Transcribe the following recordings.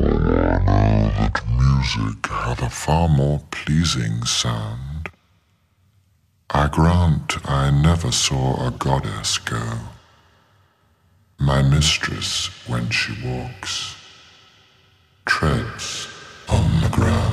that music hath a far more pleasing sound. I grant I never saw a goddess go. My mistress, when she walks, treads on the ground.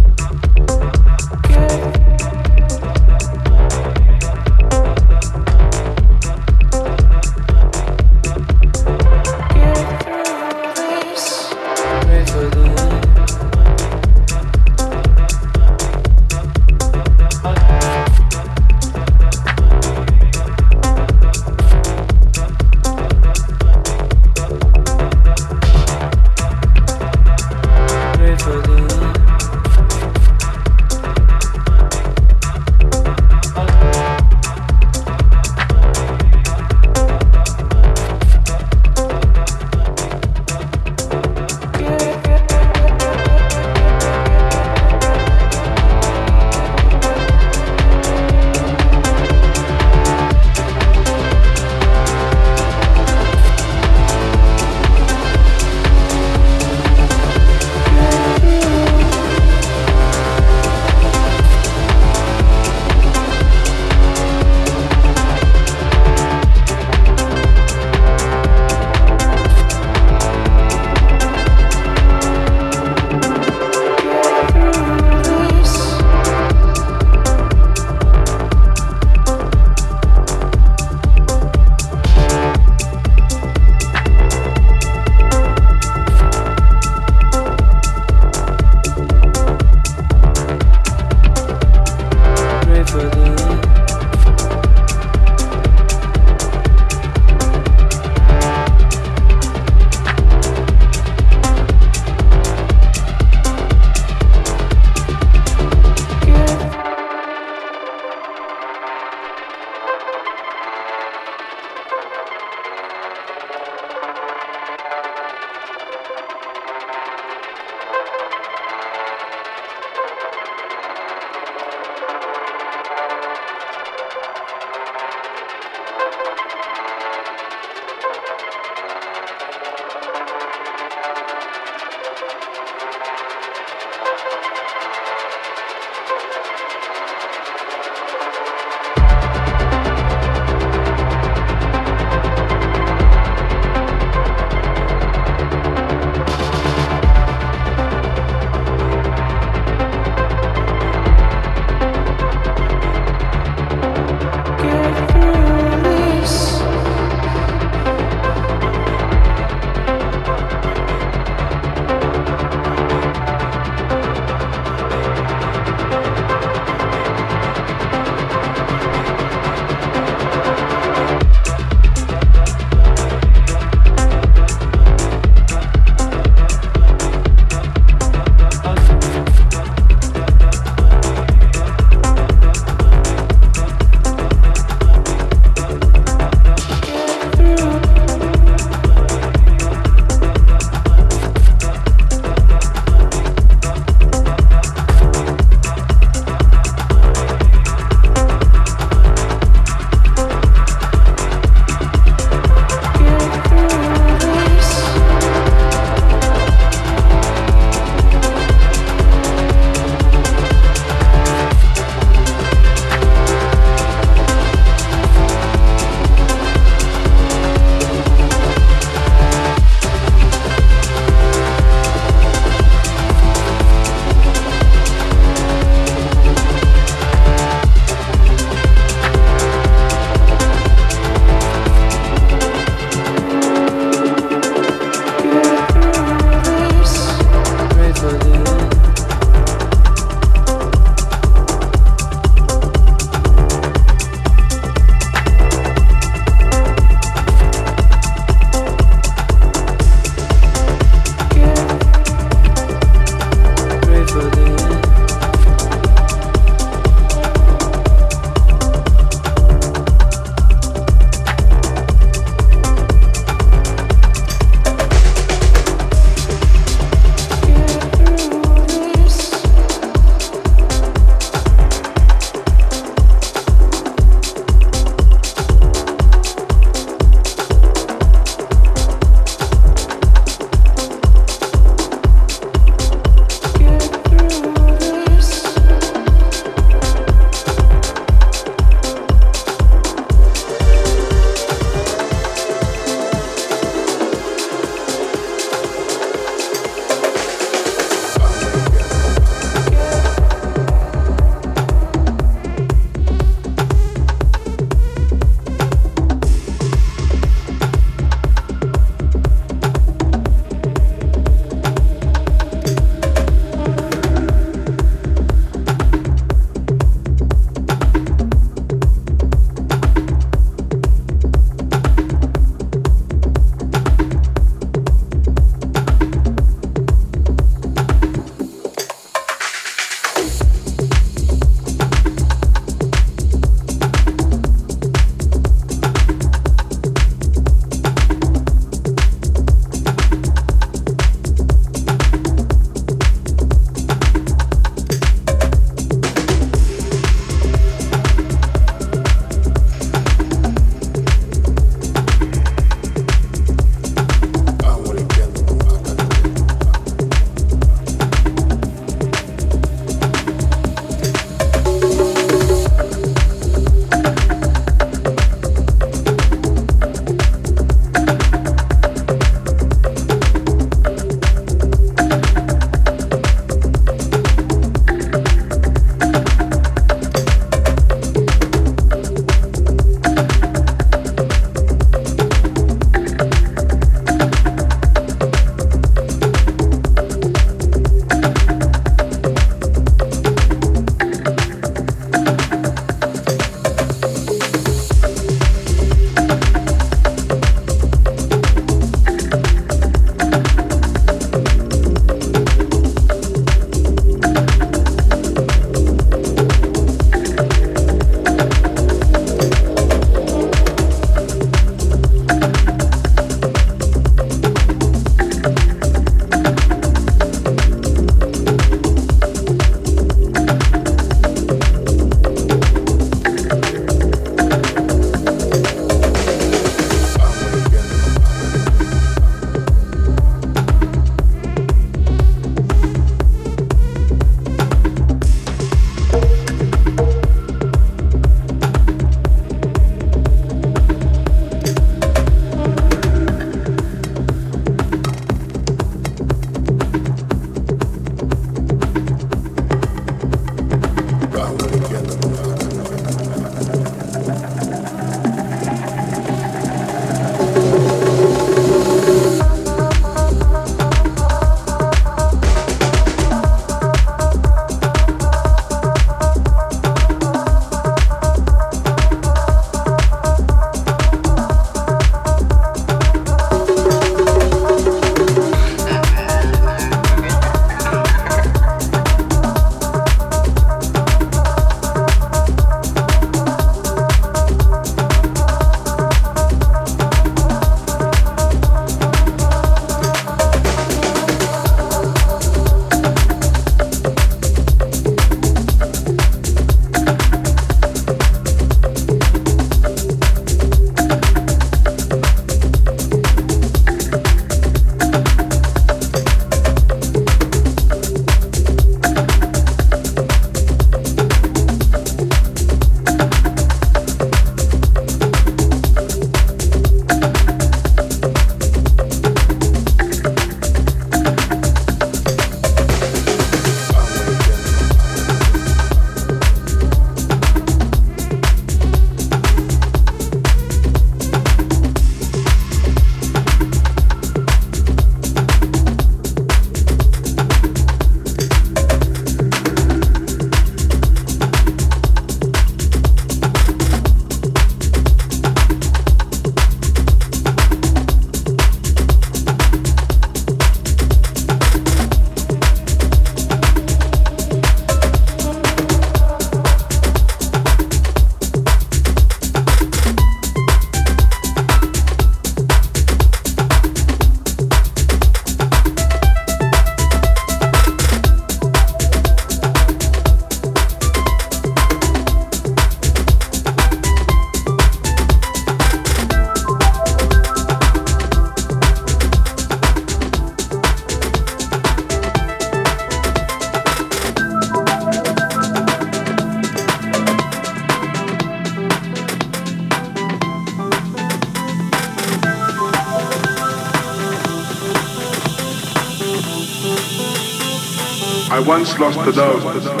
Once lost the love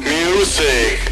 Music.